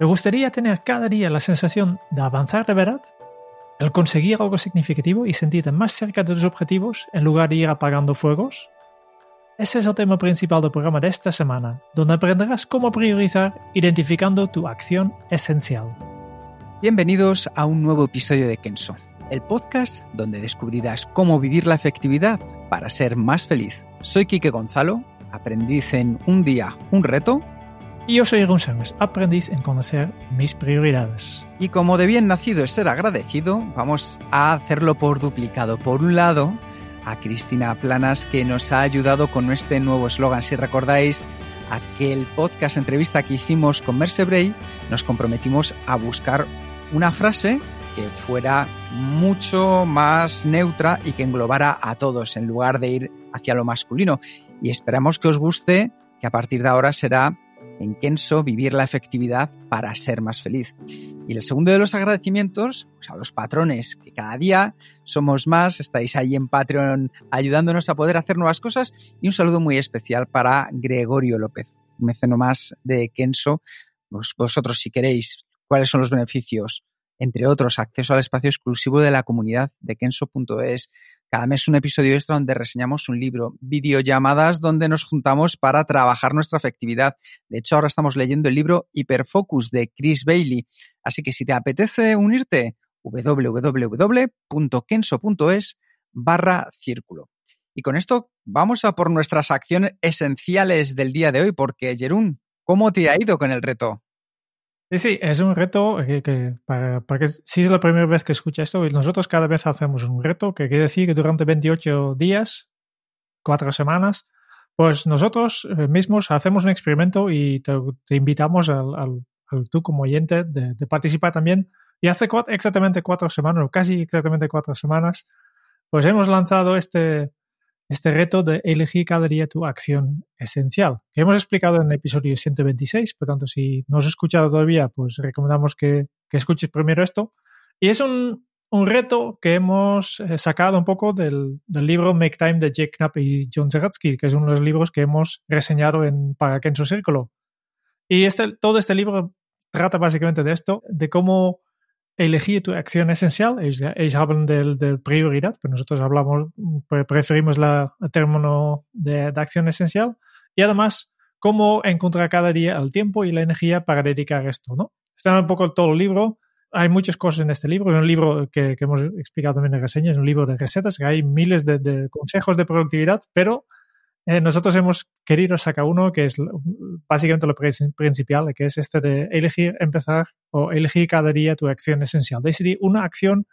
¿Te gustaría tener cada día la sensación de avanzar de verdad? ¿El conseguir algo significativo y sentirte más cerca de tus objetivos en lugar de ir apagando fuegos? Ese es el tema principal del programa de esta semana, donde aprenderás cómo priorizar identificando tu acción esencial. Bienvenidos a un nuevo episodio de Kenso, el podcast donde descubrirás cómo vivir la efectividad para ser más feliz. Soy Quique Gonzalo, aprendiz en Un día, un reto y yo soy Egon Sánchez, aprendiz en conocer mis prioridades. Y como de bien nacido es ser agradecido, vamos a hacerlo por duplicado. Por un lado, a Cristina Planas, que nos ha ayudado con este nuevo eslogan. Si recordáis aquel podcast entrevista que hicimos con Merce Bray, nos comprometimos a buscar una frase que fuera mucho más neutra y que englobara a todos en lugar de ir hacia lo masculino. Y esperamos que os guste, que a partir de ahora será en Kenso vivir la efectividad para ser más feliz. Y el segundo de los agradecimientos, pues a los patrones, que cada día somos más, estáis ahí en Patreon ayudándonos a poder hacer nuevas cosas. Y un saludo muy especial para Gregorio López, meceno más de Kenso. vosotros, si queréis, cuáles son los beneficios, entre otros, acceso al espacio exclusivo de la comunidad de Kenso.es, cada mes un episodio extra donde reseñamos un libro, videollamadas donde nos juntamos para trabajar nuestra efectividad. De hecho, ahora estamos leyendo el libro Hyperfocus de Chris Bailey. Así que si te apetece unirte, www.kenso.es barra círculo. Y con esto vamos a por nuestras acciones esenciales del día de hoy, porque Jerún, ¿cómo te ha ido con el reto? Sí, sí, es un reto que, para, que si es la primera vez que escucha esto, nosotros cada vez hacemos un reto, que quiere decir que durante 28 días, cuatro semanas, pues nosotros eh, mismos hacemos un experimento y te, invitamos al, tú como oyente de, participar también. Y hace exactamente cuatro semanas, o casi exactamente cuatro semanas, pues hemos lanzado este, este reto de elegir cada día tu acción esencial, que hemos explicado en el episodio 126, por tanto, si no has escuchado todavía, pues recomendamos que, escuches primero esto. Y es un, reto que hemos eh, sacado un poco del, libro Make Time de Jake Knapp y John Zeratsky, que es uno de los libros que hemos reseñado en Para su Círculo. Y este, todo este libro trata básicamente de esto, de cómo elegir tu acción esencial. Ellos, hablan de, prioridad, pero nosotros hablamos, preferimos la, el término de, acción esencial. Y además, cómo encontrar cada día el tiempo y la energía para dedicar esto, ¿no? Está un poco todo el libro. Hay muchas cosas en este libro. Es un libro que, hemos explicado también en reseña. Es un libro de recetas, que hay miles de consejos de productividad, pero eh, nosotros hemos querido sacar uno que es básicamente lo principal, que es este de elegir, empezar o elegir cada día tu acción esencial. Decidir una acción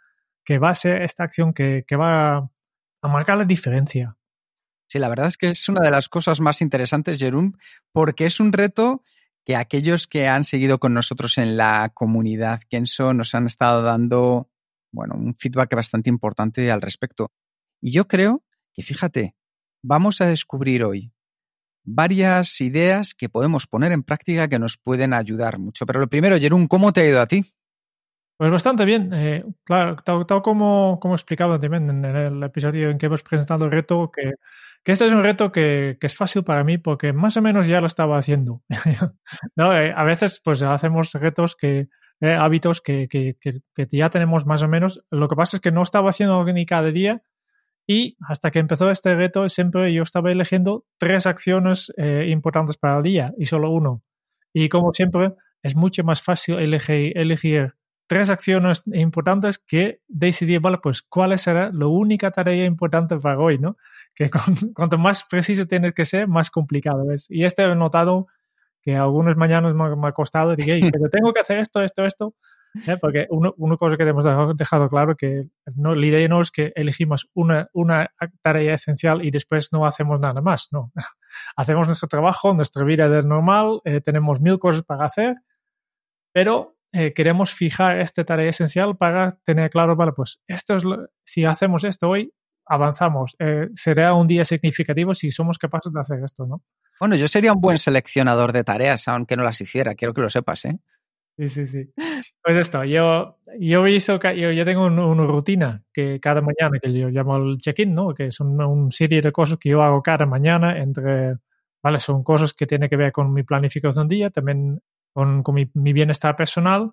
que va a ser esta acción que, va a marcar la diferencia. Sí, la verdad es que es una de las cosas más interesantes, Jerón, porque es un reto que aquellos que han seguido con nosotros en la comunidad Kenso nos han estado dando, bueno, un feedback bastante importante al respecto. Y yo creo que, fíjate, vamos a descubrir hoy varias ideas que podemos poner en práctica que nos pueden ayudar mucho. Pero lo primero, Jerún, ¿cómo te ha ido a ti? Pues bastante bien. Eh, claro, tal, como, como explicado también en, el episodio en que hemos presentado el reto, que, este es un reto que, es fácil para mí porque más o menos ya lo estaba haciendo. ¿No? Eh, a veces pues hacemos retos que, eh, hábitos que, que, ya tenemos más o menos. Lo que pasa es que no estaba haciendo ni cada día, y hasta que empezó este reto, siempre yo estaba eligiendo tres acciones eh, importantes para el día y solo uno. Y como siempre, es mucho más fácil elegir, elegir tres acciones importantes que decidir, vale, pues cuál será la única tarea importante para hoy, ¿no? Que cuanto más preciso tienes que ser, más complicado es. Y este he notado que algunos mañanas me, ha costado, dije, pero tengo que hacer esto, esto, esto. ¿Eh? Porque uno, una cosa que hemos dejado claro que no, la idea no es que elegimos una, una tarea esencial y después no hacemos nada más, no. Hacemos nuestro trabajo, nuestra vida es normal, eh, tenemos mil cosas para hacer, pero eh, queremos fijar esta tarea esencial para tener claro, vale, pues esto es si hacemos esto hoy, avanzamos. será un día significativo si somos capaces de hacer esto, ¿no? Bueno, yo sería un buen seleccionador de tareas, aunque no las hiciera, quiero que lo sepas, ¿eh? Sí, sí, sí. Pues esto, yo, yo, hizo, yo, yo tengo una rutina que cada mañana, que yo llamo el check-in, ¿no? Que es una un serie de cosas que yo hago cada mañana entre, ¿vale? Son cosas que tienen que ver con mi planificación día, también con, con mi, bienestar personal.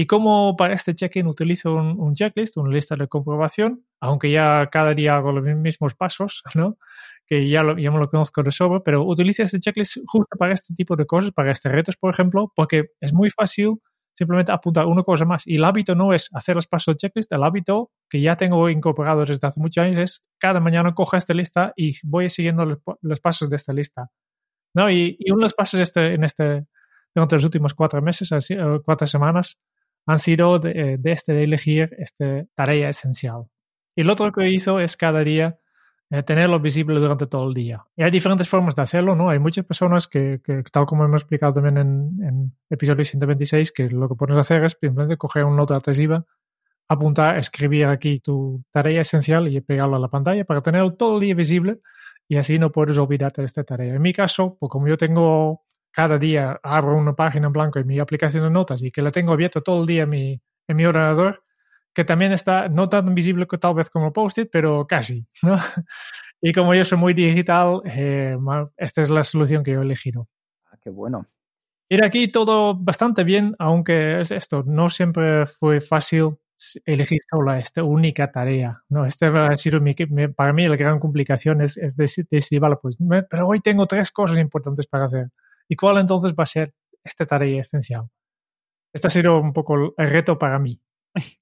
Y como para este check-in utilizo un, un, checklist, una lista de comprobación, aunque ya cada día hago los mismos pasos, ¿no? que ya, lo, ya me lo conozco de sobra, pero utiliza este checklist justo para este tipo de cosas, para estos retos, por ejemplo, porque es muy fácil simplemente apuntar una cosa más. Y el hábito no es hacer los pasos del checklist, el hábito que ya tengo incorporado desde hace muchos años es cada mañana cojo esta lista y voy siguiendo los, los pasos de esta lista. ¿no? Y, y, uno de los pasos este, en este, durante los últimos cuatro meses, así, cuatro semanas, han sido de, de, este, de elegir esta tarea esencial. Y lo otro que hizo es cada día eh, tenerlo visible durante todo el día. Y hay diferentes formas de hacerlo, ¿no? Hay muchas personas que, tal como hemos explicado también en, en episodio 126, que lo que puedes hacer es simplemente coger una nota adhesiva, apuntar, escribir aquí tu tarea esencial y pegarlo a la pantalla para tenerlo todo el día visible y así no puedes olvidarte de esta tarea. En mi caso, pues como yo tengo cada día, abro una página en blanco en mi aplicación de notas y que la tengo abierto todo el día en mi, en mi ordenador, que también está no tan visible que tal vez como Post-it, pero casi, ¿no? Y como yo soy muy digital, eh, esta es la solución que yo he elegido. Ah, qué bueno. Ir aquí todo bastante bien, aunque es esto, no siempre fue fácil elegir solo esta única tarea. No, este ha sido mi, para mí la gran complicación es, es decidir, vale, pues, pero hoy tengo tres cosas importantes para hacer. ¿Y cuál entonces va a ser esta tarea esencial? Este ha sido un poco el reto para mí.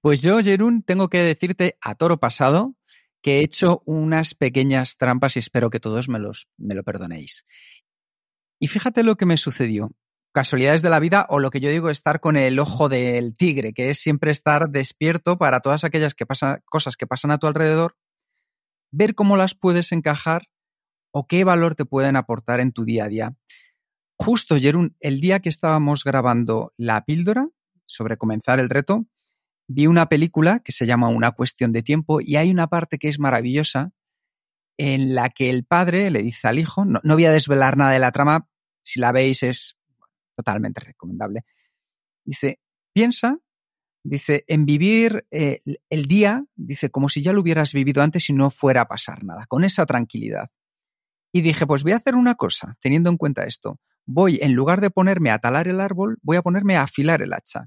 Pues yo, Jerún, tengo que decirte a toro pasado que he hecho unas pequeñas trampas y espero que todos me, los, me lo perdonéis. Y fíjate lo que me sucedió. Casualidades de la vida o lo que yo digo estar con el ojo del tigre, que es siempre estar despierto para todas aquellas que pasan, cosas que pasan a tu alrededor, ver cómo las puedes encajar o qué valor te pueden aportar en tu día a día. Justo, Jerún, el día que estábamos grabando la píldora sobre comenzar el reto, vi una película que se llama Una cuestión de tiempo y hay una parte que es maravillosa en la que el padre le dice al hijo, no, voy a desvelar nada de la trama, si la veis es totalmente recomendable. Dice, piensa, dice, en vivir eh, el día, dice, como si ya lo hubieras vivido antes y no fuera a pasar nada, con esa tranquilidad. Y dije, pues voy a hacer una cosa, teniendo en cuenta esto. Voy, en lugar de ponerme a talar el árbol, voy a ponerme a afilar el hacha.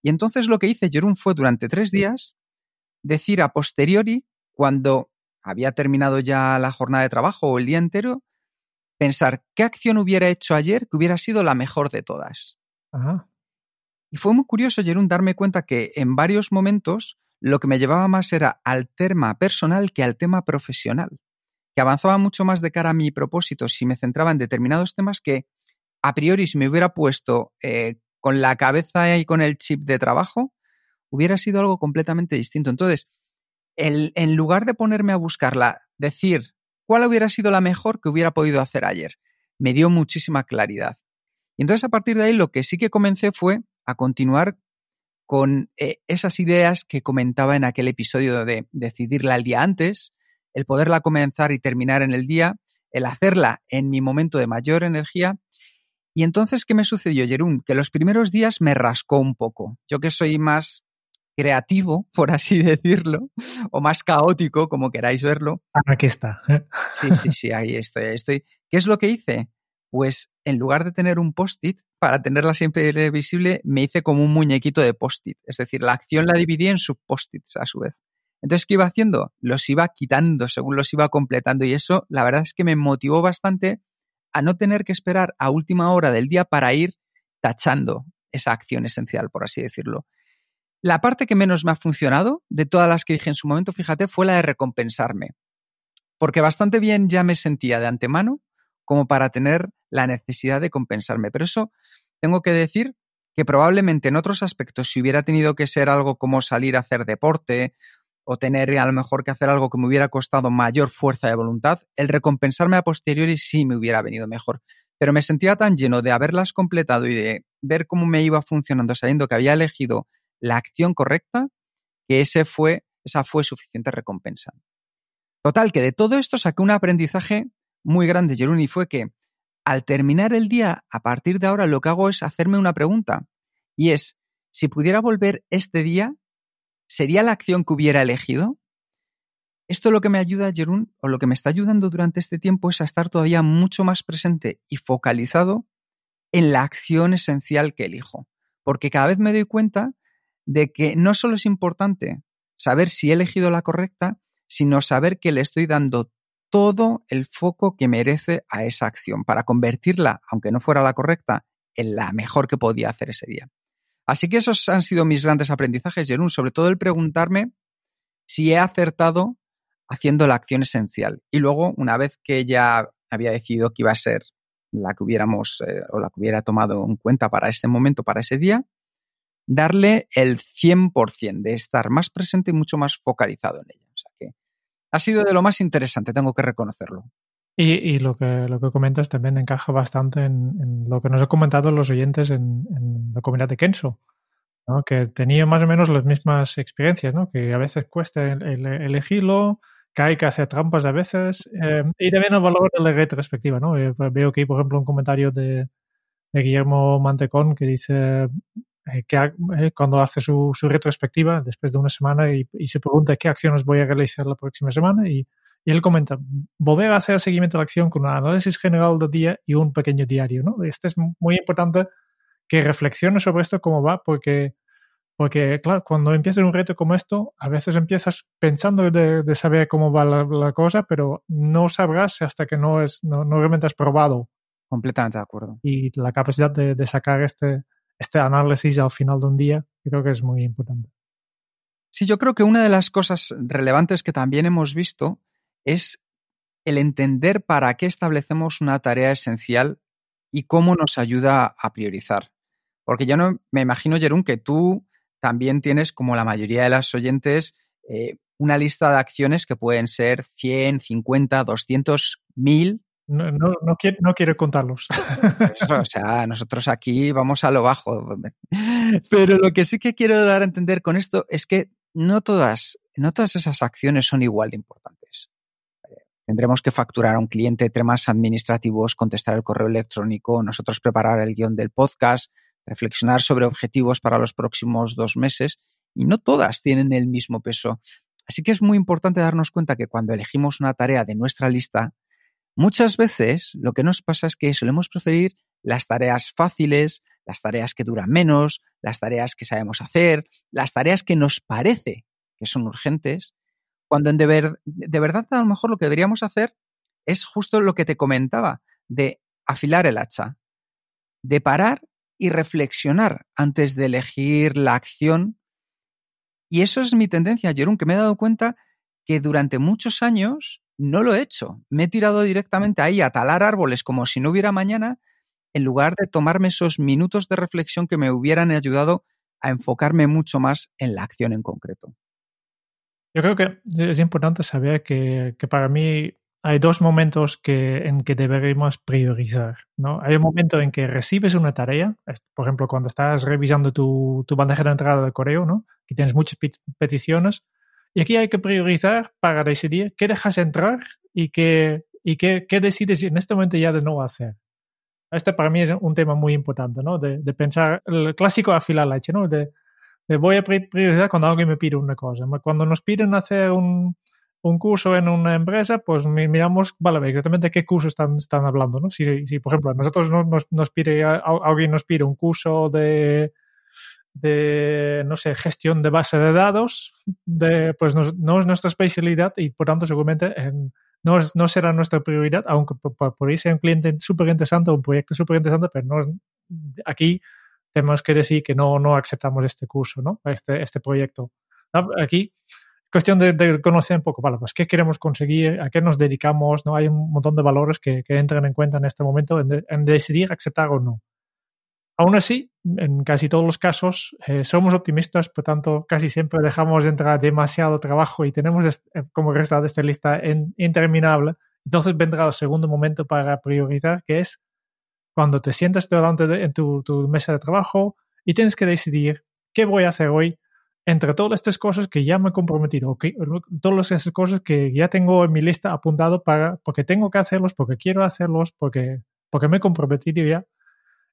Y entonces lo que hice Jerún fue durante tres días decir a posteriori, cuando había terminado ya la jornada de trabajo o el día entero, pensar qué acción hubiera hecho ayer que hubiera sido la mejor de todas. Y fue muy curioso, Jerún, darme cuenta que en varios momentos lo que me llevaba más era al tema personal que al tema profesional, avanzaba mucho más de cara a mi propósito si me centraba en determinados temas que a priori si me hubiera puesto eh, con la cabeza y con el chip de trabajo, hubiera sido algo completamente distinto. Entonces, el, en lugar de ponerme a buscarla, decir cuál hubiera sido la mejor que hubiera podido hacer ayer, me dio muchísima claridad. Y entonces a partir de ahí lo que sí que comencé fue a continuar con eh, esas ideas que comentaba en aquel episodio de decidirla el día antes, el poderla comenzar y terminar en el día, el hacerla en mi momento de mayor energía y entonces, ¿qué me sucedió, Jerún? Que los primeros días me rascó un poco. Yo que soy más creativo, por así decirlo, o más caótico, como queráis verlo. Aquí está. Sí, sí, sí, ahí estoy, ahí estoy. ¿Qué es lo que hice? Pues en lugar de tener un post-it, para tenerla siempre visible, me hice como un muñequito de post-it. Es decir, la acción la dividí en sub-post-its a su vez. Entonces, ¿qué iba haciendo? Los iba quitando según los iba completando y eso, la verdad es que me motivó bastante a no tener que esperar a última hora del día para ir tachando esa acción esencial, por así decirlo. La parte que menos me ha funcionado de todas las que dije en su momento, fíjate, fue la de recompensarme. Porque bastante bien ya me sentía de antemano como para tener la necesidad de compensarme. Pero eso tengo que decir que probablemente en otros aspectos, si hubiera tenido que ser algo como salir a hacer deporte o tener a lo mejor que hacer algo que me hubiera costado mayor fuerza de voluntad, el recompensarme a posteriori sí me hubiera venido mejor. Pero me sentía tan lleno de haberlas completado y de ver cómo me iba funcionando sabiendo que había elegido la acción correcta, que ese fue, esa fue suficiente recompensa. Total, que de todo esto saqué un aprendizaje muy grande, Jerún, y fue que al terminar el día, a partir de ahora lo que hago es hacerme una pregunta, y es, si pudiera volver este día, ¿sería la acción que hubiera elegido? Esto lo que me ayuda, Jerún, o lo que me está ayudando durante este tiempo es a estar todavía mucho más presente y focalizado en la acción esencial que elijo. Porque cada vez me doy cuenta de que no solo es importante saber si he elegido la correcta, sino saber que le estoy dando todo el foco que merece a esa acción para convertirla, aunque no fuera la correcta, en la mejor que podía hacer ese día. Así que esos han sido mis grandes aprendizajes, Jerún, sobre todo el preguntarme si he acertado haciendo la acción esencial. Y luego, una vez que ya había decidido que iba a ser la que hubiéramos eh, o la que hubiera tomado en cuenta para ese momento, para ese día, darle el 100% de estar más presente y mucho más focalizado en ella. O sea que ha sido de lo más interesante, tengo que reconocerlo. Y, lo, que, lo que comentas también encaja bastante en, lo que nos han comentado los oyentes en, la comunidad de Kenso, ¿no? que tenía más o menos las mismas experiencias, que a veces cuesta elegirlo, que hay que hacer trampas a veces, eh, y también el valor de la retrospectiva. ¿no? Eh, veo aquí, por ejemplo, un comentario de, de Guillermo Mantecón que dice eh, que eh, cuando hace su, su, retrospectiva después de una semana y, y, se pregunta qué acciones voy a realizar la próxima semana y, y, él comenta, volver a hacer seguimiento de la acción con un análisis general del día y un pequeño diario. ¿no? Este es muy importante que reflexione sobre esto cómo va porque, porque claro, cuando empiezas un reto como esto, a veces empiezas pensando de, de saber cómo va la, la, cosa, pero no sabrás hasta que no, es, no, no realmente has probado. Completamente de acuerdo. Y la capacidad de, de sacar este, este análisis al final de un día, creo que es muy importante. Sí, yo creo que una de las cosas relevantes que también hemos visto es el entender para qué establecemos una tarea esencial y cómo nos ayuda a priorizar. Porque yo no me imagino, Jerón, que tú también tienes, como la mayoría de las oyentes, eh, una lista de acciones que pueden ser 100, 50, 200, 1000 no, no, no, quiero, no quiero contarlos. Eso, o sea, nosotros aquí vamos a lo bajo. Pero lo que sí que quiero dar a entender con esto es que no todas, no todas esas acciones son igual de importantes. Tendremos que facturar a un cliente temas administrativos, contestar el correo electrónico, nosotros preparar el guion del podcast, reflexionar sobre objetivos para los próximos dos meses y no todas tienen el mismo peso. Así que es muy importante darnos cuenta que cuando elegimos una tarea de nuestra lista, Muchas veces lo que nos pasa es que solemos preferir las tareas fáciles, las tareas que duran menos, las tareas que sabemos hacer, las tareas que nos parece que son urgentes, cuando en de, verdad a lo mejor lo que deberíamos hacer es justo lo que te comentaba, de afilar el hacha, de parar y reflexionar antes de elegir la acción. Y eso es mi tendencia, Jerón, que me he dado cuenta que durante muchos años no lo he hecho. Me he tirado directamente ahí a talar árboles como si no hubiera mañana, en lugar de tomarme esos minutos de reflexión que me hubieran ayudado a enfocarme mucho más en la acción en concreto. Yo creo que es importante saber que, para mí hay dos momentos que, en que deberíamos priorizar. ¿no? Hay un momento en que recibes una tarea, por ejemplo, cuando estás revisando tu, tu bandeja de entrada de correo, ¿no? que tienes muchas peticiones, y aquí hay que priorizar para decidir qué dejas entrar y qué, y qué, qué decides en este momento ya de no hacer. Este para mí es un tema muy importante, ¿no? De, de pensar, el clásico afilar la leche, ¿no? De, voy a priorizar cuando alguien me pide una cosa. Cuando nos piden hacer un, un curso en una empresa, pues miramos, vale, exactamente qué curso están, están hablando, ¿no? Si, si por ejemplo, nosotros nos, nos pide, alguien nos pide un curso de de, no sé, gestión de base de dados, de, pues no, no es nuestra especialidad y por tanto seguramente no, es, no será nuestra prioridad, aunque por, por ahí sea un cliente súper interesante un proyecto súper interesante, pero no aquí tenemos que decir que no, no aceptamos este curso, ¿no? este, este proyecto. Aquí cuestión de, de, conocer un poco, vale, pues qué queremos conseguir, a qué nos dedicamos, ¿no? Hay un montón de valores que, que entran en cuenta en este momento en, en decidir aceptar o no. Aún así, en casi todos los casos, eh, somos optimistas, por tanto, casi siempre dejamos entrar demasiado trabajo y tenemos eh, como resultado esta lista en, interminable. Entonces vendrá el segundo momento para priorizar, que es cuando te sientas delante de en tu, tu mesa de trabajo y tienes que decidir qué voy a hacer hoy entre todas estas cosas que ya me he comprometido, okay, todas esas cosas que ya tengo en mi lista apuntado para, porque tengo que hacerlos, porque quiero hacerlos, porque, porque me he comprometido ya.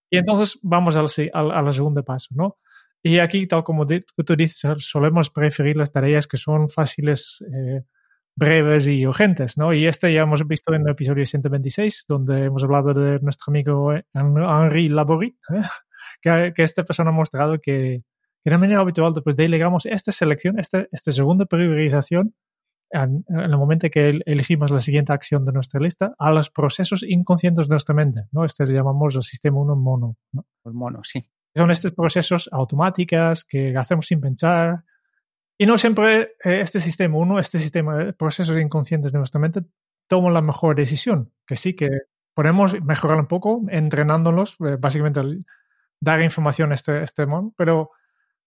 Y entonces vamos al, al, al segundo paso, ¿no? Y aquí, tal como tú dices, solemos preferir las tareas que son fáciles, eh, breves y urgentes, ¿no? Y este ya hemos visto en el episodio 126, donde hemos hablado de nuestro amigo Henri Laborie, ¿eh? que, que esta persona ha mostrado que, que de manera habitual pues delegamos esta selección, esta, esta segunda priorización en, en, el momento que elegimos la siguiente acción de nuestra lista a los procesos inconscientes de nuestra mente, ¿no? Este le llamamos el sistema 1 mono, ¿no? El mono, sí. Son estos procesos automáticos que hacemos sin pensar. Y no siempre eh, este sistema 1, este sistema de procesos inconscientes de nuestra mente, toma la mejor decisión. Que sí, que podemos mejorar un poco entrenándolos, eh, básicamente dar información a este, este mono, pero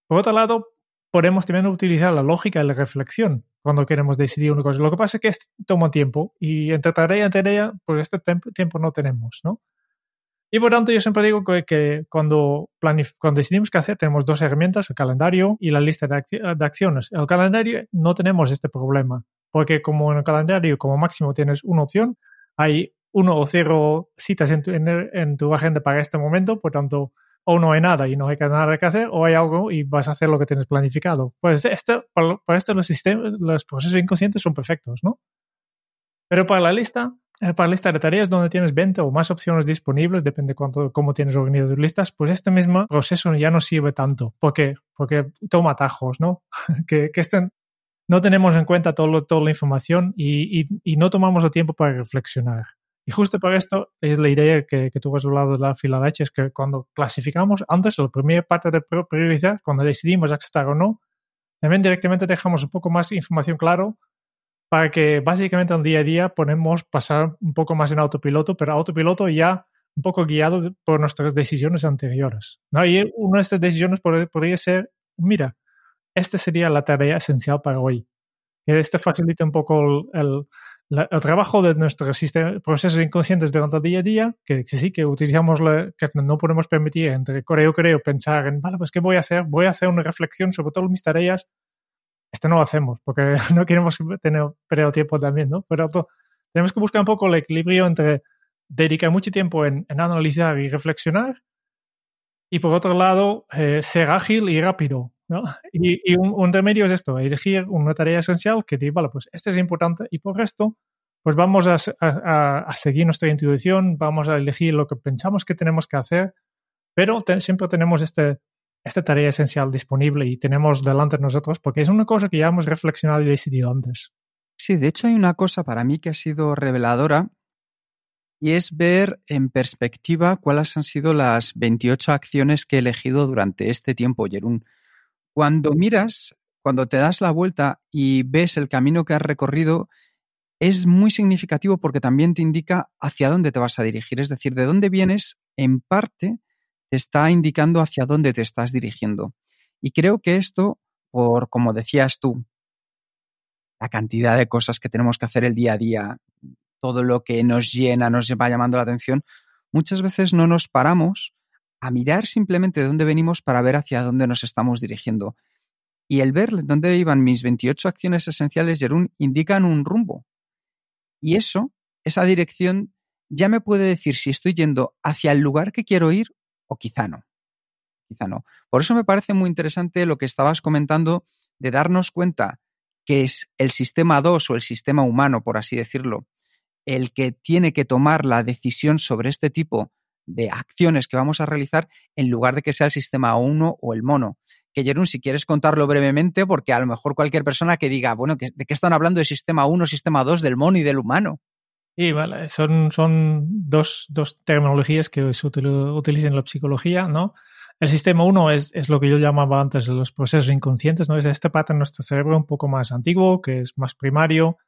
por otro lado, podemos también utilizar la lógica y la reflexión cuando queremos decidir una cosa. Lo que pasa es que esto toma tiempo y entre tarea y tarea, pues este tiempo no tenemos, ¿no? Y por tanto, yo siempre digo que, que cuando, cuando decidimos qué hacer, tenemos dos herramientas, el calendario y la lista de, de, acciones. El calendario no tenemos este problema, porque como en el calendario, como máximo tienes una opción, hay uno o cero citas en tu, en, en tu agenda para este momento, por tanto, o no hay nada y no hay nada que hacer, o hay algo y vas a hacer lo que tienes planificado. Pues esto, para, para esto los, sistemas, los procesos inconscientes son perfectos, ¿no? Pero para la lista, para lista de tareas donde tienes 20 o más opciones disponibles, depende cuánto, cómo tienes organizadas tus listas, pues este mismo proceso ya no sirve tanto. ¿Por qué? Porque toma atajos, ¿no? que, que este, no tenemos en cuenta todo, toda la información y, y, no tomamos el tiempo para reflexionar. Y justo por esto es la idea que, que tú has hablado de la fila leche, es que cuando clasificamos, antes, la primera parte de priorizar, cuando decidimos aceptar o no, también directamente dejamos un poco más información claro para que básicamente en día a día ponemos pasar un poco más en autopiloto, pero autopiloto ya un poco guiado por nuestras decisiones anteriores. ¿no? Y una de estas decisiones podría ser, mira, esta sería la tarea esencial para hoy. Que este facilita un poco el trabajo de nuestros procesos inconscientes durante el día a día, que, que sí, que utilizamos, la, que no podemos permitir entre creo, creo, pensar en, vale, pues ¿qué voy a hacer? Voy a hacer una reflexión sobre todas mis tareas. Esto no lo hacemos porque no queremos tener perder tiempo también, ¿no? Pero tenemos que buscar un poco el equilibrio entre dedicar mucho tiempo en, en analizar y reflexionar y por otro lado eh, ser ágil y rápido, ¿no? Y, y un, un, remedio es esto, elegir una tarea esencial que diga, vale, pues este es importante y por resto, pues vamos a, seguir nuestra intuición, vamos a elegir lo que pensamos que tenemos que hacer, pero siempre tenemos este, esta tarea esencial disponible y tenemos delante de nosotros porque es una cosa que ya hemos reflexionado y decidido antes. Sí, de hecho hay una cosa para mí que ha sido reveladora y es ver en perspectiva cuáles han sido las 28 acciones que he elegido durante este tiempo, Jerún. Cuando miras, cuando te das la vuelta y ves el camino que has recorrido, es muy significativo porque también te indica hacia dónde te vas a dirigir. Es decir, de dónde vienes, en parte, te está indicando hacia dónde te estás dirigiendo. Y creo que esto, por como decías tú, la cantidad de cosas que tenemos que hacer el día a día, todo lo que nos llena, nos va llamando la atención, muchas veces no nos paramos a mirar simplemente de dónde venimos para ver hacia dónde nos estamos dirigiendo. Y el ver dónde iban mis 28 acciones esenciales, Jerún, indican un rumbo. Y eso, esa dirección, ya me puede decir si estoy yendo hacia el lugar que quiero ir o quizá no. Quizá no. Por eso me parece muy interesante lo que estabas comentando de darnos cuenta que es el sistema 2 o el sistema humano, por así decirlo, el que tiene que tomar la decisión sobre este tipo de acciones que vamos a realizar en lugar de que sea el sistema 1 o el mono. Que Jerún, si quieres contarlo brevemente, porque a lo mejor cualquier persona que diga, bueno, ¿de qué están hablando de sistema 1, sistema 2, del mono y del humano? Sí, vale. Son, son dos, dos terminologías que se utilizan en la psicología, ¿no? El sistema 1 es, es, lo que yo llamaba antes de los procesos inconscientes, ¿no? Es este patrón en nuestro cerebro un poco más antiguo, que es más primario,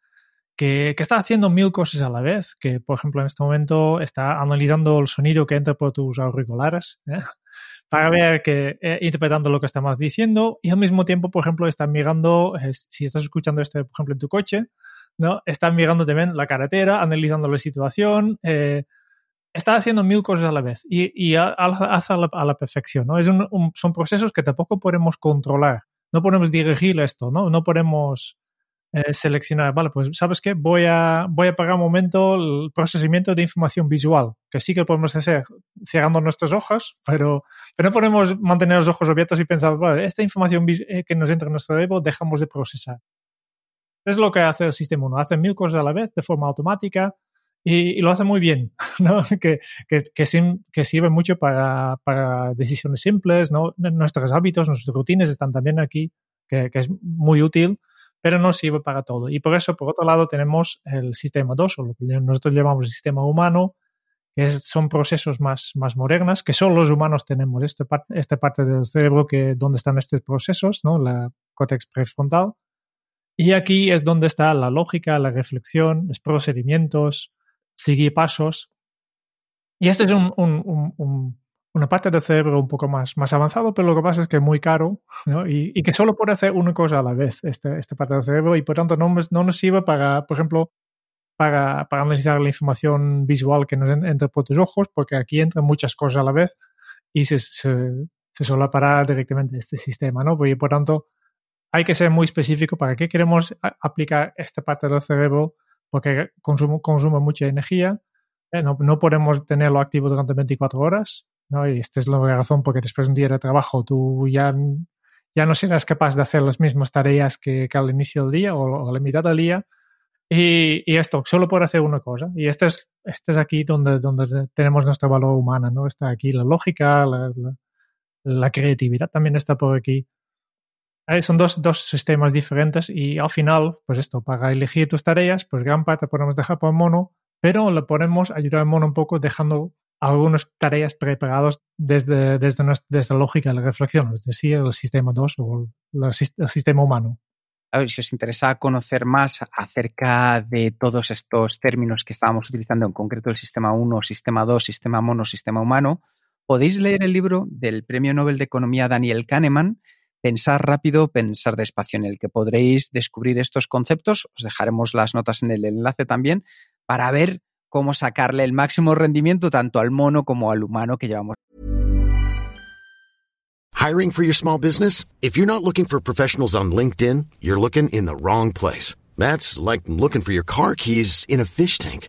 que, que, está haciendo mil cosas a la vez, que por ejemplo en este momento está analizando el sonido que entra por tus auriculares, ¿eh? para ver que eh, interpretando lo que estamos diciendo y al mismo tiempo, por ejemplo, está mirando, eh, si estás escuchando esto, por ejemplo, en tu coche, ¿no? Está mirando también la carretera, analizando la situación, eh, está haciendo mil cosas a la vez y, y a la, a la, perfección, ¿no? Son procesos que tampoco podemos controlar, no podemos dirigir esto, ¿no? No podemos eh, seleccionar, vale, pues sabes qué, voy a, voy a pagar un momento el procesamiento de información visual, que sí que podemos hacer cerrando nuestras hojas, pero, pero no podemos mantener los ojos abiertos y pensar, vale, esta información eh, que nos entra en nuestro cerebro dejamos de procesar. Es lo que hace el sistema 1, hace mil cosas a la vez de forma automática y, lo hace muy bien, ¿no? que, que, sirve mucho para, decisiones simples, ¿no? nuestros hábitos, nuestras rutinas están también aquí, que, es muy útil pero no sirve para todo. Y por eso, por otro lado, tenemos el sistema 2, o lo que nosotros llamamos el sistema humano, que son procesos más, más modernos, que solo los humanos tenemos este esta parte del cerebro que donde están estos procesos, ¿no? la córtex prefrontal. Y aquí es donde está la lógica, la reflexión, los procedimientos, seguir pasos. Y este es un, un, un, una parte del cerebro un poco más, más avanzado, pero lo que pasa es que es muy caro y, que solo puede hacer una cosa a la vez, esta, esta parte del cerebro, y por tanto no, no nos sirve para, por ejemplo, para, para, analizar la información visual que nos entra por tus ojos, porque aquí entran muchas cosas a la vez y se, se, se solapará directamente este sistema, ¿no? Y por tanto, hay que ser muy específico para qué queremos aplicar esta parte del cerebro, porque consume, consume mucha energía, ¿eh? no, no podemos tenerlo activo durante 24 horas, ¿no? Y esta es la razón porque después de un día de trabajo tú ya, ya no serás capaz de hacer las mismas tareas que, que al inicio del día o, a la mitad del día. Y, y, esto solo por hacer una cosa. Y este es, este es aquí donde, donde tenemos nuestro valor humano, ¿no? Está aquí la lógica, la, la, la creatividad también está por aquí. Eh, son dos, dos, sistemas diferentes y al final, pues esto, para elegir tus tareas, pues gran parte podemos dejar por mono, pero le podemos ayudar al mono un poco dejando algunas tareas preparadas desde, desde, nuestra, desde la lógica de la reflexión, es decir, el sistema 2 o el, sistema humano. A ver, si os interesa conocer más acerca de todos estos términos que estábamos utilizando, en concreto el sistema 1, sistema 2, sistema mono, sistema humano, podéis leer el libro del Premio Nobel de Economía Daniel Kahneman, Pensar rápido, pensar despacio, en el que podréis descubrir estos conceptos. Os dejaremos las notas en el enlace también para ver cómo sacarle el máximo rendimiento tanto al mono como al humano que llevamos. Hiring for your small business? If you're not looking for professionals on LinkedIn, you're looking in the wrong place. That's like looking for your car keys in a fish tank.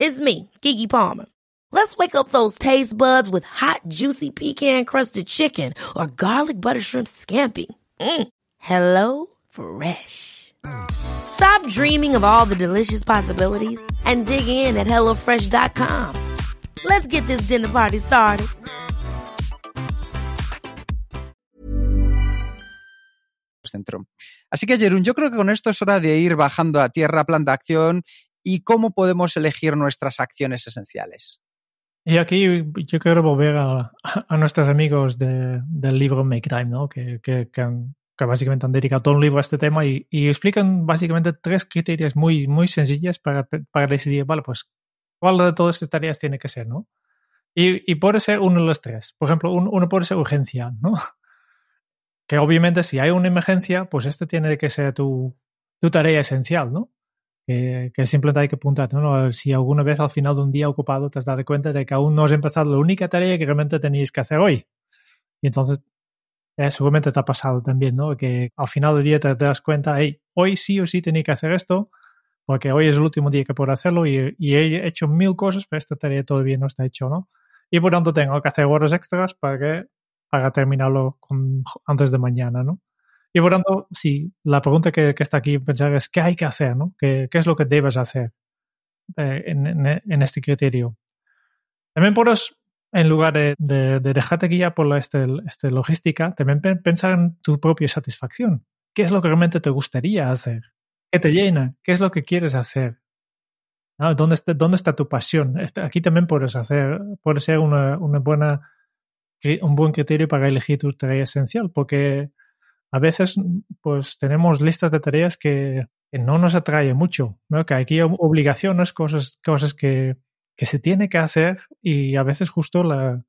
It's me, Kiki Palmer. Let's wake up those taste buds with hot, juicy pecan-crusted chicken or garlic butter shrimp scampi. Mm. Hello Fresh. Stop dreaming of all the delicious possibilities and dig in at HelloFresh.com. Let's get this dinner party started. Centro. Así que, Jerún, yo creo que con esto es hora de ir bajando a tierra, plan de acción y cómo podemos elegir nuestras acciones esenciales. Y aquí yo quiero volver a, a nuestros amigos de, del libro Make Time, ¿no? que, que, que, han, que, básicamente han dedicado todo un libro a este tema y, y, explican básicamente tres criterios muy, muy sencillas para, para decidir, vale, pues, cuál de todas estas tareas tiene que ser, ¿no? Y, y puede ser uno de los tres. Por ejemplo, un, uno puede ser urgencia, ¿no? Que obviamente si hay una emergencia, pues este tiene que ser tu, tu tarea esencial, ¿no? Que, simplemente hay que apuntar. ¿no? Si alguna vez al final de un día ocupado te has dado cuenta de que aún no has empezado la única tarea que realmente tenías que hacer hoy. Y entonces, eh, seguramente te ha pasado también, ¿no? Que al final del día te, te das cuenta, hey, hoy sí o sí tenía que hacer esto, porque hoy es el último día que puedo hacerlo y, he hecho mil cosas, pero esta tarea todavía no está hecho, ¿no? Y por tanto tengo que hacer horas extras para, para terminarlo antes de mañana, ¿no? Y por tanto, sí, la pregunta que, que, está aquí pensar es qué hay que hacer, ¿no? ¿Qué, qué es lo que debes hacer eh, en, en, este criterio? También puedes en lugar de, de, de dejarte guiar por la este, este logística, también pensar en tu propia satisfacción. ¿Qué es lo que realmente te gustaría hacer? ¿Qué te llena? ¿Qué es lo que quieres hacer? ¿Dónde, está, ¿Dónde está tu pasión? Este, aquí también puedes hacer, puede ser una, una buena, un buen criterio para elegir tu tarea esencial, porque a veces pues tenemos listas de tareas que, no nos atrae mucho, ¿no? que hay obligaciones, cosas, cosas que, que se tiene que hacer y a veces justo la,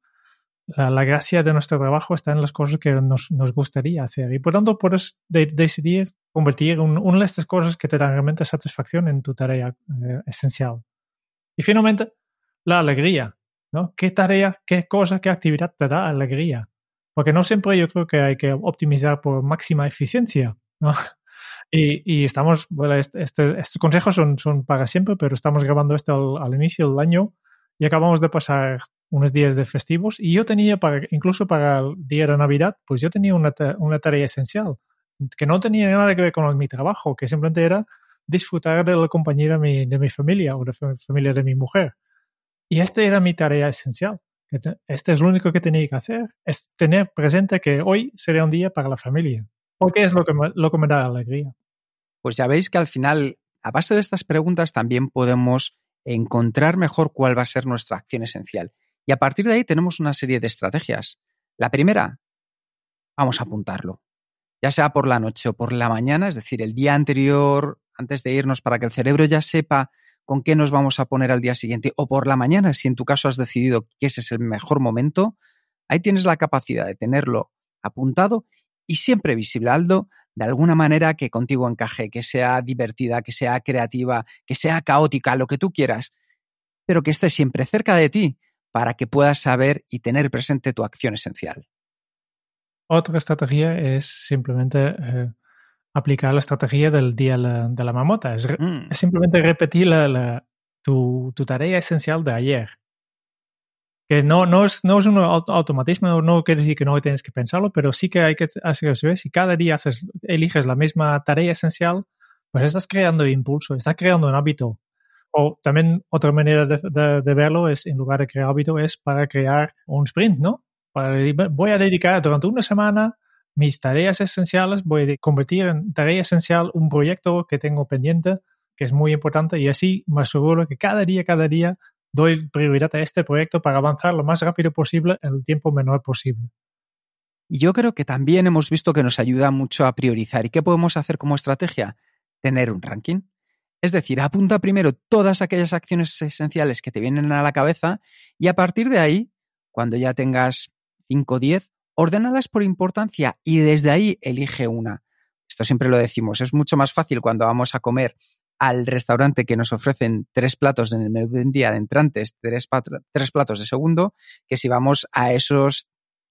la, gracia de nuestro trabajo está en las cosas que nos, nos gustaría hacer y por tanto puedes decidir convertir un, una de estas cosas que te dan realmente satisfacción en tu tarea eh, esencial. Y finalmente, la alegría. ¿no? ¿Qué tarea, qué cosa, qué actividad te da alegría? Porque no siempre yo creo que hay que optimizar por máxima eficiencia. ¿no? Y, y, estamos, bueno, este, este, estos consejos son, son para siempre, pero estamos grabando esto al, inicio del año y acabamos de pasar unos días de festivos y yo tenía, para, incluso para el día de Navidad, pues yo tenía una, una tarea esencial que no tenía nada que ver con mi trabajo, que simplemente era disfrutar de la compañía de mi, de mi familia o de la familia de mi mujer. Y esta era mi tarea esencial. Este es lo único que tenía que hacer, es tener presente que hoy sería un día para la familia, porque es lo que lo que me da alegría. Pues ya veis que al final, a base de estas preguntas, también podemos encontrar mejor cuál va a ser nuestra acción esencial. Y a partir de ahí tenemos una serie de estrategias. La primera, vamos a apuntarlo, ya sea por la noche o por la mañana, es decir, el día anterior, antes de irnos, para que el cerebro ya sepa con qué nos vamos a poner al día siguiente, o por la mañana, si en tu caso has decidido que ese es el mejor momento, ahí tienes la capacidad de tenerlo apuntado y siempre visible, Aldo, de alguna manera que contigo encaje, que sea divertida, que sea creativa, que sea caótica, lo que tú quieras, pero que esté siempre cerca de ti para que puedas saber y tener presente tu acción esencial. Otra estrategia es simplemente eh, aplicar la estrategia del día de la mamota. Es, mm. simplemente repetir tu, tarea esencial de ayer. Que no, no, es, no es un automatismo, no quiere decir que no tienes que pensarlo, pero sí que hay que hacer Si cada día haces, eliges la misma tarea esencial, pues estás creando impulso, estás creando un hábito. O también otra manera de, de verlo es, en lugar de crear hábito, es para crear un sprint, ¿no? voy a dedicar durante una semana mis tareas esenciales, voy a convertir en tarea esencial un proyecto que tengo pendiente, que es muy importante, y así me aseguro que cada día, cada día doy prioridad a este proyecto para avanzar lo más rápido posible en el tiempo menor posible. Y yo creo que también hemos visto que nos ayuda mucho a priorizar. ¿Y qué podemos hacer como estrategia? Tener un ranking. Es decir, apunta primero todas aquellas acciones esenciales que te vienen a la cabeza y a partir de ahí, cuando ya tengas 5 o 10, ordénalas por importancia y desde ahí elige una. Esto siempre lo decimos, es mucho más fácil cuando vamos a comer al restaurante que nos ofrecen tres platos en el menú de un día de entrantes, tres, tres platos de segundo, que si vamos a esos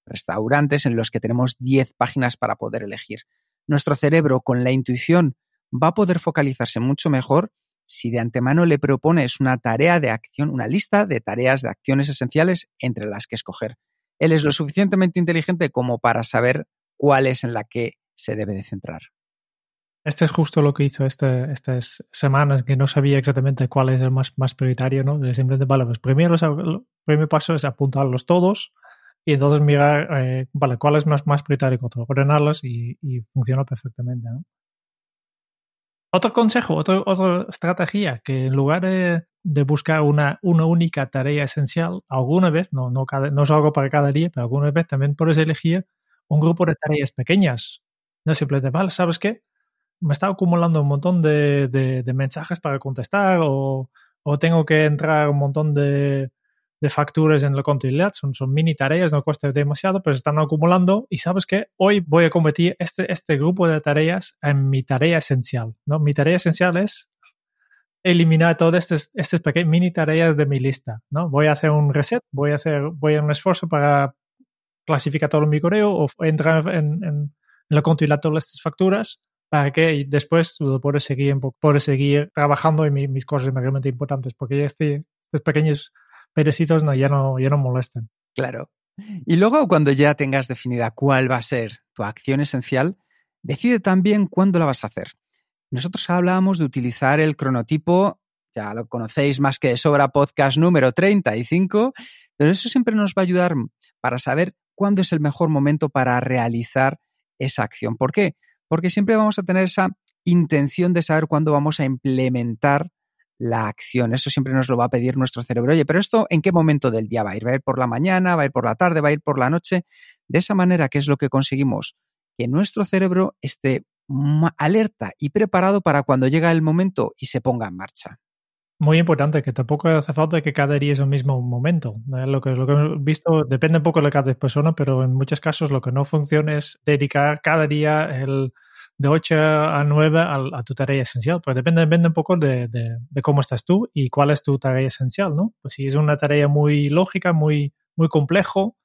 restaurantes en los que tenemos 10 páginas para poder elegir. Nuestro cerebro con la intuición va a poder focalizarse mucho mejor si de antemano le propones una tarea de acción, una lista de tareas de acciones esenciales entre las que escoger él es lo suficientemente inteligente como para saber cuál es en la que se debe de centrar. Este es justo lo que hizo este, estas semanas, que no sabía exactamente cuál es el más, más prioritario, ¿no? Simplemente, vale, pues primero el primer paso es apuntarlos todos y entonces mirar, eh, vale, cuál es más, más prioritario que ordenarlos y, y funciona perfectamente, ¿no? Otro consejo, otra estrategia, que en lugar de, buscar una, una, única tarea esencial, alguna vez, no, no, no es algo para cada día, pero alguna vez también puedes elegir un grupo de tareas pequeñas. No simplemente, vale, ¿sabes qué? Me está acumulando un montón de, de, mensajes para contestar o, o, tengo que entrar un montón de, de facturas en la contabilidad, son, son mini tareas, no cuesta demasiado, pero se están acumulando y sabes que hoy voy a convertir este, este grupo de tareas en mi tarea esencial. ¿no? Mi tarea esencial es eliminar todas estas, estas pequeñas mini tareas de mi lista. ¿no? Voy a hacer un reset, voy a hacer voy a un esfuerzo para clasificar todo mi correo o entrar en, en, la contabilidad todas estas facturas para que después pueda seguir, seguir trabajando en mis cosas realmente importantes, porque ya este, estos pequeños perecitos no, ya no, ya no molestan. Claro. Y luego, cuando ya tengas definida cuál va a ser tu acción esencial, decide también cuándo la vas a hacer. Nosotros hablábamos de utilizar el cronotipo ya lo conocéis más que de sobra, podcast número 35, pero eso siempre nos va a ayudar para saber cuándo es el mejor momento para realizar esa acción. ¿Por qué? Porque siempre vamos a tener esa intención de saber cuándo vamos a implementar la acción. Eso siempre nos lo va a pedir nuestro cerebro. Oye, pero esto en qué momento del día va a ir? ¿Va a ir por la mañana? ¿Va a ir por la tarde? ¿Va a ir por la noche? De esa manera, ¿qué es lo que conseguimos? Que nuestro cerebro esté alerta y preparado para cuando llega el momento y se ponga en marcha. Muy importante, que tampoco hace falta que cada día es el mismo momento. Lo que, lo que hemos visto depende un poco de cada persona, pero en muchos casos lo que no funciona es dedicar cada día el, de 8 a 9 a, tu tarea esencial. Pues depende, depende un poco de, de, cómo estás tú y cuál es tu tarea esencial, ¿no? Pues si es una tarea muy lógica, muy, muy complejo,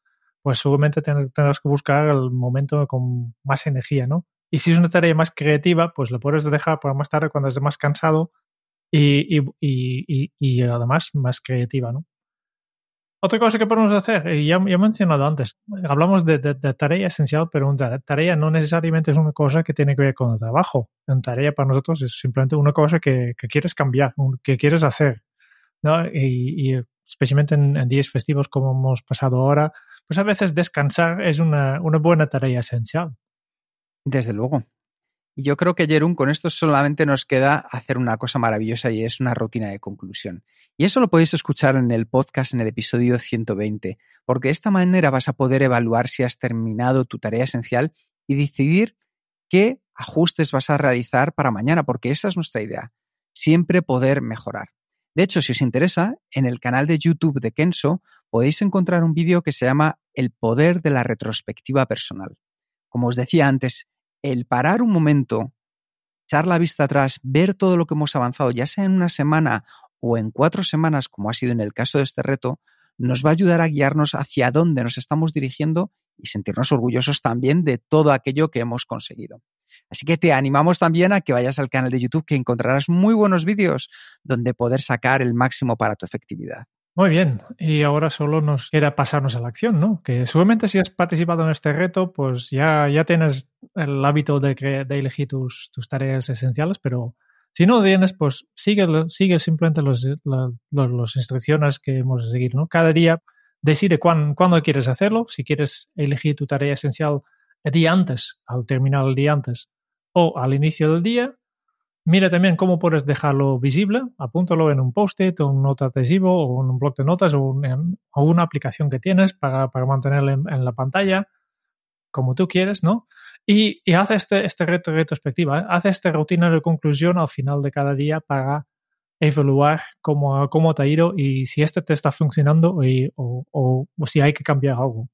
pues seguramente tendrás que buscar el momento con más energía, ¿no? Y si es una tarea más creativa, pues lo puedes dejar para más tarde cuando estés más cansado y, y, y, y, además más creativa, ¿no? Otra cosa que podemos hacer, y ya, ya he mencionado antes, hablamos de, tarea esencial, pero una tarea no necesariamente es una cosa que tiene que ver con el trabajo. Una tarea para nosotros es simplemente una cosa que, que quieres cambiar, que quieres hacer. ¿no? Y, y especialmente en, en, días festivos como hemos pasado ahora, pues a veces descansar es una, una buena tarea esencial. Desde luego. Yo creo que, Jerún, con esto solamente nos queda hacer una cosa maravillosa y es una rutina de conclusión. Y eso lo podéis escuchar en el podcast en el episodio 120, porque de esta manera vas a poder evaluar si has terminado tu tarea esencial y decidir qué ajustes vas a realizar para mañana, porque esa es nuestra idea, siempre poder mejorar. De hecho, si os interesa, en el canal de YouTube de Kenso podéis encontrar un vídeo que se llama El poder de la retrospectiva personal. Como os decía antes, el parar un momento, echar la vista atrás, ver todo lo que hemos avanzado, ya sea en una semana o en cuatro semanas, como ha sido en el caso de este reto, nos va a ayudar a guiarnos hacia dónde nos estamos dirigiendo y sentirnos orgullosos también de todo aquello que hemos conseguido. Así que te animamos también a que vayas al canal de YouTube que encontrarás muy buenos vídeos donde poder sacar el máximo para tu efectividad. Muy bien, y ahora solo nos queda pasarnos a la acción, ¿no? Que seguramente si has participado en este reto, pues ya, ya tienes el hábito de, de elegir tus, tareas esenciales, pero si no tienes, pues sigue, sigue simplemente las los, los instrucciones que hemos de seguir, ¿no? Cada día decide cuándo quieres hacerlo, si quieres elegir tu tarea esencial el día antes, al terminar el día antes, o al inicio del día, Mira también cómo puedes dejarlo visible, apúntalo en un post-it o un nota adhesivo o en un bloc de notas o, en, una aplicación que tienes para, para mantenerlo en, la pantalla, como tú quieres, ¿no? Y, y haz este, este reto retrospectiva, ¿eh? haz esta rutina de conclusión al final de cada día para evaluar cómo, cómo te ha ido y si este te está funcionando o, o, o si hay que cambiar algo.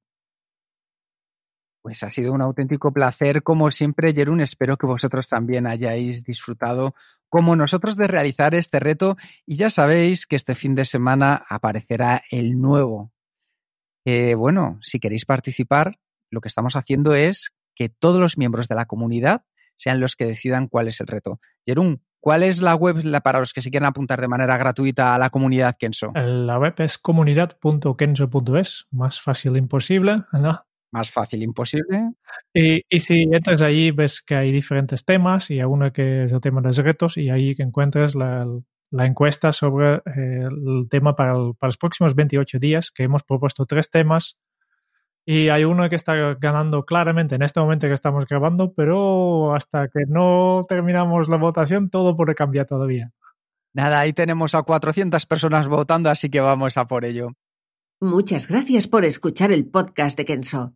Pues ha sido un auténtico placer, como siempre, Jerún. Espero que vosotros también hayáis disfrutado, como nosotros, de realizar este reto. Y ya sabéis que este fin de semana aparecerá el nuevo. bueno, si queréis participar, lo que estamos haciendo es que todos los miembros de la comunidad sean los que decidan cuál es el reto. Jerún, ¿cuál es la web para los que se quieran apuntar de manera gratuita a la comunidad Kenso? La web es comunidad.kenso.es, más fácil imposible. Más fácil imposible. Y, y, si entras ahí, ves que hay diferentes temas y hay uno que es el tema de los retos y ahí que encuentras la, la encuesta sobre eh, el tema para, para, los próximos 28 días, que hemos propuesto tres temas. Y hay uno que está ganando claramente en este momento que estamos grabando, pero hasta que no terminamos la votación, todo puede cambiar todavía. Nada, ahí tenemos a 400 personas votando, así que vamos a por ello. Muchas gracias por escuchar el podcast de Kenso.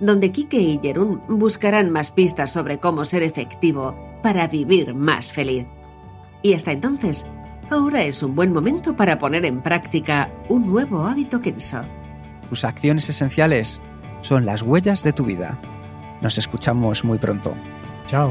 donde Kike y Jerún buscarán más pistas sobre cómo ser efectivo para vivir más feliz. Y hasta entonces, ahora es un buen momento para poner en práctica un nuevo hábito Kenso. Tus acciones esenciales son las huellas de tu vida. Nos escuchamos muy pronto. Chao.